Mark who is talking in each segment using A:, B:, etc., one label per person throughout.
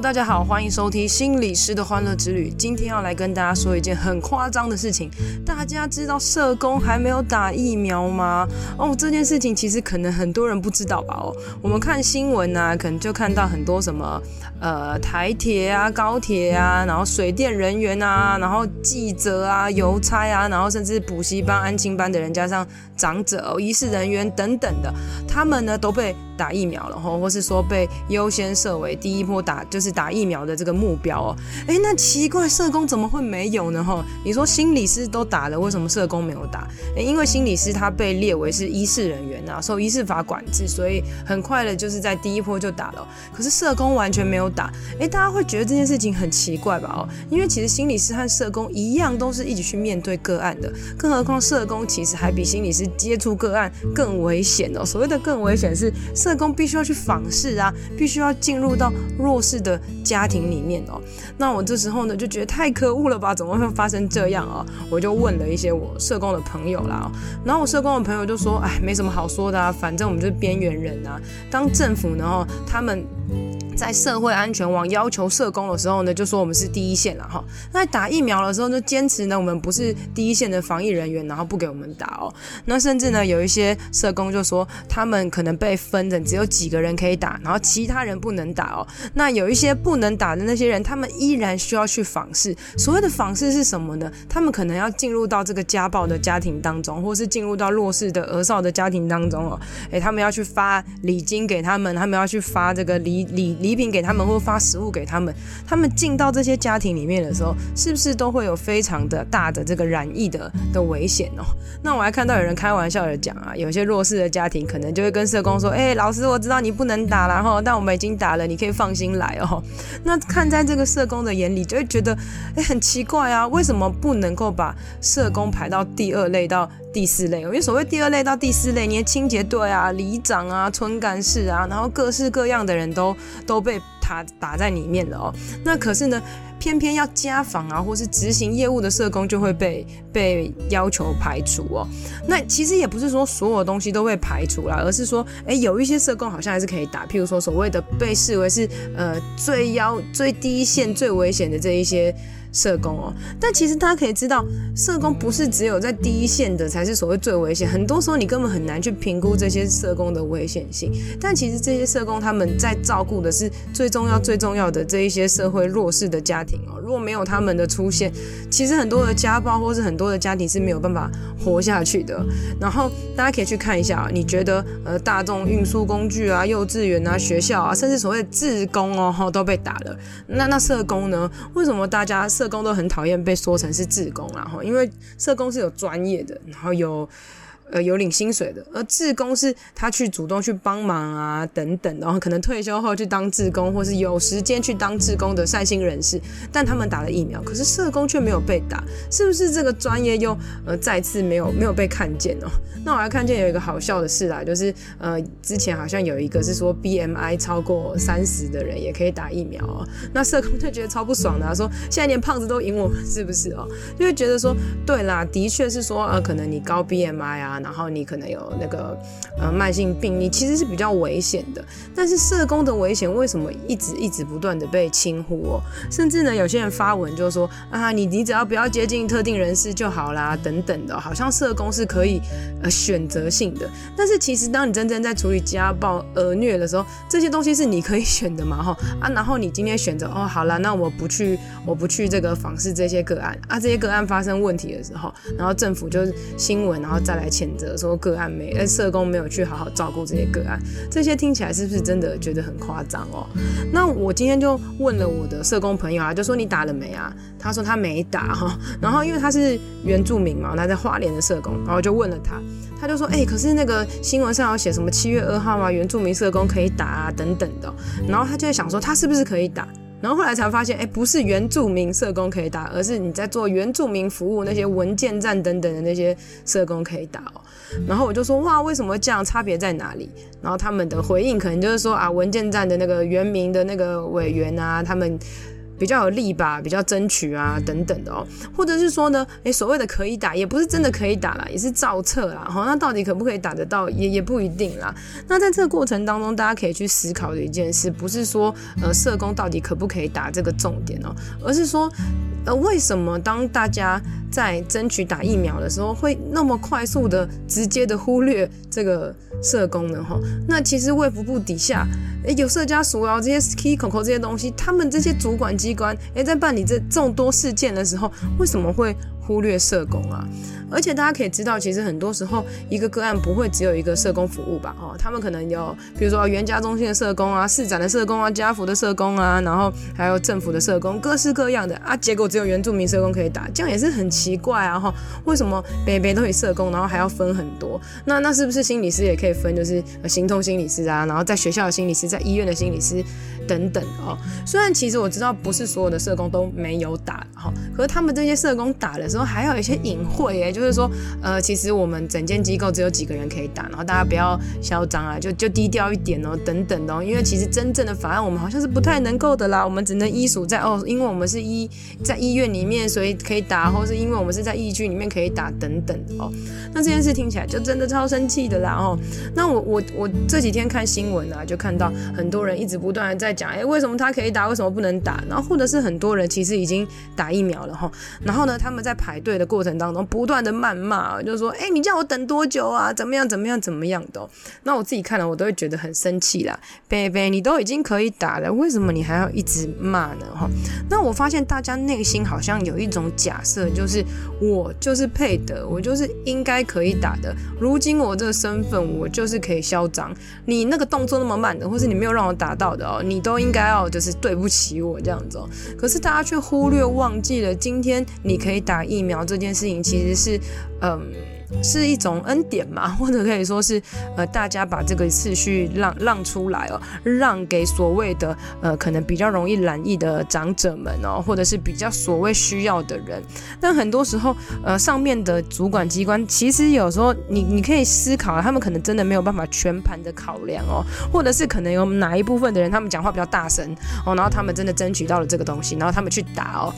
A: 大家好，欢迎收听心理师的欢乐之旅。今天要来跟大家说一件很夸张的事情。大家知道社工还没有打疫苗吗？哦，这件事情其实可能很多人不知道吧？哦，我们看新闻啊，可能就看到很多什么呃台铁啊、高铁啊，然后水电人员啊，然后记者啊、邮差啊，然后甚至补习班、安亲班的人，加上长者、哦、医事人员等等的，他们呢都被打疫苗了，或或是说被优先设为第一波打。就是打疫苗的这个目标哦，哎，那奇怪，社工怎么会没有呢？哈，你说心理师都打了，为什么社工没有打？因为心理师他被列为是医事人员啊，受医事法管制，所以很快的就是在第一波就打了。可是社工完全没有打，哎，大家会觉得这件事情很奇怪吧？哦，因为其实心理师和社工一样，都是一起去面对个案的，更何况社工其实还比心理师接触个案更危险哦。所谓的更危险是社工必须要去访视啊，必须要进入到弱势的家庭里面哦，那我这时候呢就觉得太可恶了吧？怎么会发生这样啊？我就问了一些我社工的朋友啦，然后我社工的朋友就说：“哎，没什么好说的啊，反正我们就是边缘人啊。当政府呢，他们。”在社会安全网要求社工的时候呢，就说我们是第一线了哈。那打疫苗的时候就坚持呢，我们不是第一线的防疫人员，然后不给我们打哦。那甚至呢，有一些社工就说他们可能被分的只有几个人可以打，然后其他人不能打哦。那有一些不能打的那些人，他们依然需要去访视。所谓的访视是什么呢？他们可能要进入到这个家暴的家庭当中，或是进入到弱势的儿少的家庭当中哦。诶，他们要去发礼金给他们，他们要去发这个礼礼。礼品给他们，或发食物给他们，他们进到这些家庭里面的时候，是不是都会有非常的大的这个染疫的的危险哦？那我还看到有人开玩笑的讲啊，有些弱势的家庭可能就会跟社工说：“哎、老师，我知道你不能打了哈，但我们已经打了，你可以放心来哦。”那看在这个社工的眼里，就会觉得哎、很奇怪啊，为什么不能够把社工排到第二类到第四类？因为所谓第二类到第四类，你的清洁队啊、里长啊、村干事啊，然后各式各样的人都都。都被他打在里面了哦，那可是呢，偏偏要家访啊，或是执行业务的社工就会被被要求排除哦。那其实也不是说所有东西都被排除了，而是说，诶，有一些社工好像还是可以打，譬如说所谓的被视为是呃最要最低线最危险的这一些。社工哦，但其实大家可以知道，社工不是只有在第一线的才是所谓最危险，很多时候你根本很难去评估这些社工的危险性。但其实这些社工他们在照顾的是最重要最重要的这一些社会弱势的家庭哦。如果没有他们的出现，其实很多的家暴或是很多的家庭是没有办法活下去的。然后大家可以去看一下，你觉得呃大众运输工具啊、幼稚园啊、学校啊，甚至所谓的志工哦，都被打了。那那社工呢？为什么大家社社工都很讨厌被说成是志工，然后因为社工是有专业的，然后有。呃，有领薪水的，而志工是他去主动去帮忙啊，等等，然后可能退休后去当志工，或是有时间去当志工的善心人士，但他们打了疫苗，可是社工却没有被打，是不是这个专业又呃再次没有没有被看见哦？那我还看见有一个好笑的事啦，就是呃之前好像有一个是说 BMI 超过三十的人也可以打疫苗哦，那社工就觉得超不爽的，说现在连胖子都赢我们，是不是哦？就会觉得说，对啦，的确是说呃可能你高 BMI 啊。然后你可能有那个呃慢性病，你其实是比较危险的。但是社工的危险为什么一直一直不断的被轻忽哦？甚至呢，有些人发文就说啊，你你只要不要接近特定人士就好啦，等等的，好像社工是可以呃选择性的。但是其实当你真正在处理家暴、儿虐的时候，这些东西是你可以选的嘛？哈啊，然后你今天选择哦，好了，那我不去，我不去这个访视这些个案啊，这些个案发生问题的时候，然后政府就是新闻，然后再来签。选择说个案没，而社工没有去好好照顾这些个案，这些听起来是不是真的觉得很夸张哦？那我今天就问了我的社工朋友啊，就说你打了没啊？他说他没打哈。然后因为他是原住民嘛，他在花莲的社工，然后就问了他，他就说哎、欸，可是那个新闻上有写什么七月二号啊，原住民社工可以打啊等等的。然后他就在想说他是不是可以打？然后后来才发现，哎，不是原住民社工可以打，而是你在做原住民服务那些文件站等等的那些社工可以打哦。然后我就说，哇，为什么这样？差别在哪里？然后他们的回应可能就是说啊，文件站的那个原民的那个委员啊，他们。比较有利吧，比较争取啊，等等的哦，或者是说呢，诶，所谓的可以打，也不是真的可以打啦，也是照册啦，哈，那到底可不可以打得到，也也不一定啦。那在这个过程当中，大家可以去思考的一件事，不是说呃社工到底可不可以打这个重点哦，而是说。呃，为什么当大家在争取打疫苗的时候，会那么快速的、直接的忽略这个社工呢？哈，那其实卫福部底下，诶，有社家属啊，这些 key 口口这些东西，他们这些主管机关，诶，在办理这众多事件的时候，为什么会忽略社工啊？而且大家可以知道，其实很多时候一个个案不会只有一个社工服务吧？哦，他们可能有，比如说原家中心的社工啊、市长的社工啊、家福的社工啊，然后还有政府的社工，各式各样的啊。结果只有原住民社工可以打，这样也是很奇怪啊！哈，为什么北北都可以社工，然后还要分很多？那那是不是心理师也可以分？就是行动心理师啊，然后在学校的心理师，在医院的心理师等等哦。虽然其实我知道不是所有的社工都没有打哈，可是他们这些社工打的时候还有一些隐晦耶，就。就是说，呃，其实我们整间机构只有几个人可以打，然后大家不要嚣张啊，就就低调一点哦，等等哦，因为其实真正的法案我们好像是不太能够的啦，我们只能依属在哦，因为我们是医在医院里面，所以可以打，或是因为我们是在疫区里面可以打等等哦。那这件事听起来就真的超生气的啦哦。那我我我这几天看新闻啊，就看到很多人一直不断的在讲，哎，为什么他可以打，为什么不能打？然后或者是很多人其实已经打疫苗了哈，然后呢，他们在排队的过程当中不断的。谩骂，就说，哎、你叫我等多久啊？怎么样？怎么样？怎么样的、那我自己看了，我都会觉得很生气啦。贝贝，你都已经可以打了，为什么你还要一直骂呢？哈，那我发现大家内心好像有一种假设，就是我就是配的，我就是应该可以打的。如今我这个身份，我就是可以嚣张。你那个动作那么慢的，或是你没有让我打到的哦，你都应该要就是对不起我这样子哦。可是大家却忽略忘记了，今天你可以打疫苗这件事情，其实是。嗯，是一种恩典嘛，或者可以说是，呃，大家把这个次序让让出来哦，让给所谓的呃，可能比较容易染疫的长者们哦，或者是比较所谓需要的人。但很多时候，呃，上面的主管机关其实有时候你你可以思考，他们可能真的没有办法全盘的考量哦，或者是可能有哪一部分的人他们讲话比较大声哦，然后他们真的争取到了这个东西，然后他们去打哦，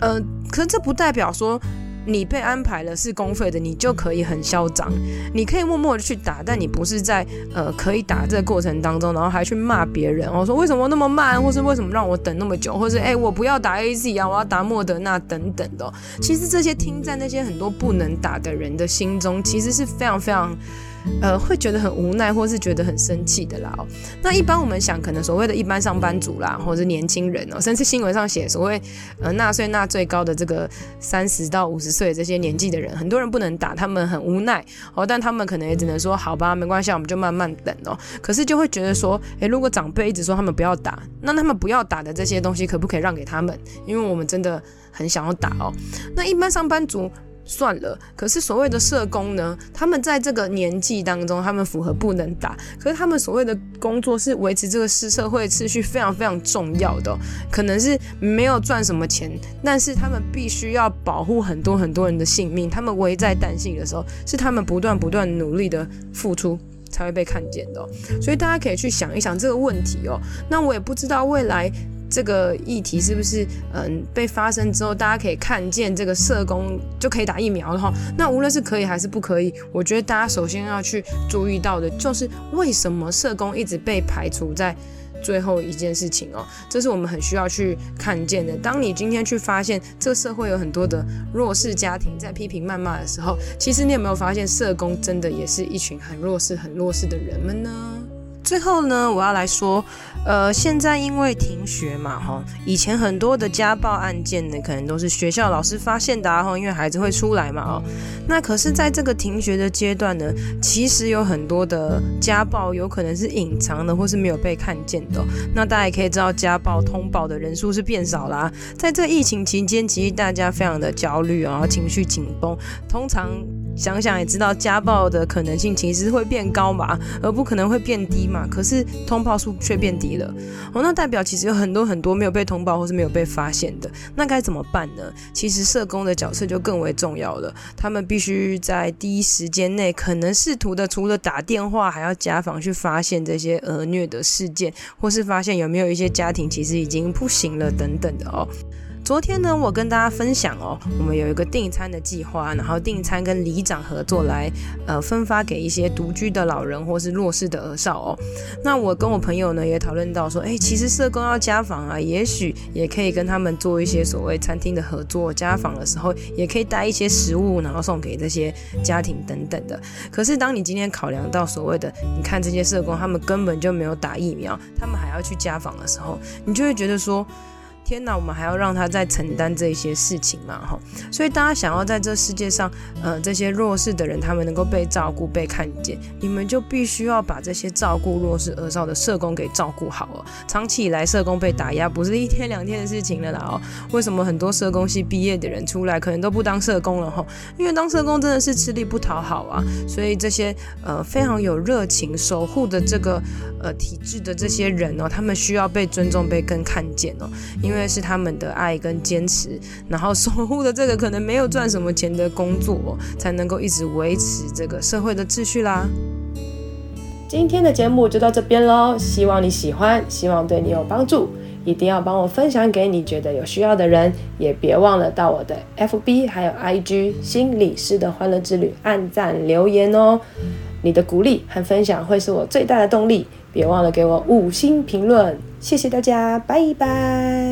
A: 呃，可是这不代表说。你被安排了是公费的，你就可以很嚣张，你可以默默的去打，但你不是在呃可以打这个过程当中，然后还去骂别人，我说为什么那么慢，或是为什么让我等那么久，或是哎、我不要打 AZ 啊，我要打莫德纳等等的。其实这些听在那些很多不能打的人的心中，其实是非常非常。呃，会觉得很无奈，或是觉得很生气的啦。哦那一般我们想，可能所谓的一般上班族啦，或者是年轻人哦，甚至新闻上写所谓呃纳税纳最高的这个三十到五十岁这些年纪的人，很多人不能打，他们很无奈哦，但他们可能也只能说好吧，没关系，我们就慢慢等哦。可是就会觉得说，诶，如果长辈一直说他们不要打，那他们不要打的这些东西可不可以让给他们？因为我们真的很想要打哦。那一般上班族。算了，可是所谓的社工呢？他们在这个年纪当中，他们符合不能打，可是他们所谓的工作是维持这个社社会秩序非常非常重要的，可能是没有赚什么钱，但是他们必须要保护很多很多人的性命，他们危在旦夕的时候，是他们不断不断努力的付出才会被看见的，所以大家可以去想一想这个问题哦。那我也不知道未来。这个议题是不是嗯被发生之后，大家可以看见这个社工就可以打疫苗的话，那无论是可以还是不可以，我觉得大家首先要去注意到的就是为什么社工一直被排除在最后一件事情哦，这是我们很需要去看见的。当你今天去发现这个社会有很多的弱势家庭在批评谩骂的时候，其实你有没有发现社工真的也是一群很弱势、很弱势的人们呢？最后呢，我要来说，呃，现在因为停学嘛，哈，以前很多的家暴案件呢，可能都是学校老师发现的，啊，哈，因为孩子会出来嘛，哦，那可是在这个停学的阶段呢，其实有很多的家暴有可能是隐藏的，或是没有被看见的。那大家也可以知道，家暴通报的人数是变少啦。在这疫情期间，其实大家非常的焦虑啊，情绪紧绷，通常。想想也知道，家暴的可能性其实会变高嘛，而不可能会变低嘛。可是通报数却变低了，哦，那代表其实有很多很多没有被通报或是没有被发现的，那该怎么办呢？其实社工的角色就更为重要了，他们必须在第一时间内，可能试图的除了打电话，还要家访去发现这些儿虐的事件，或是发现有没有一些家庭其实已经不行了等等的哦。昨天呢，我跟大家分享哦，我们有一个订餐的计划，然后订餐跟里长合作来，呃，分发给一些独居的老人或是弱势的儿少哦。那我跟我朋友呢也讨论到说，哎，其实社工要家访啊，也许也可以跟他们做一些所谓餐厅的合作，家访的时候也可以带一些食物，然后送给这些家庭等等的。可是当你今天考量到所谓的，你看这些社工他们根本就没有打疫苗，他们还要去家访的时候，你就会觉得说。天哪，我们还要让他再承担这些事情嘛？哈，所以大家想要在这世界上，呃，这些弱势的人他们能够被照顾、被看见，你们就必须要把这些照顾弱势儿少的社工给照顾好哦。长期以来，社工被打压不是一天两天的事情了啦哦。为什么很多社工系毕业的人出来可能都不当社工了哈？因为当社工真的是吃力不讨好啊。所以这些呃非常有热情守护的这个呃体制的这些人哦，他们需要被尊重、被更看见哦，因为。因为是他们的爱跟坚持，然后守护的这个可能没有赚什么钱的工作，才能够一直维持这个社会的秩序啦。
B: 今天的节目就到这边喽，希望你喜欢，希望对你有帮助，一定要帮我分享给你觉得有需要的人，也别忘了到我的 FB 还有 IG 心理师的欢乐之旅按赞留言哦。你的鼓励和分享会是我最大的动力，别忘了给我五星评论。谢谢大家，拜拜。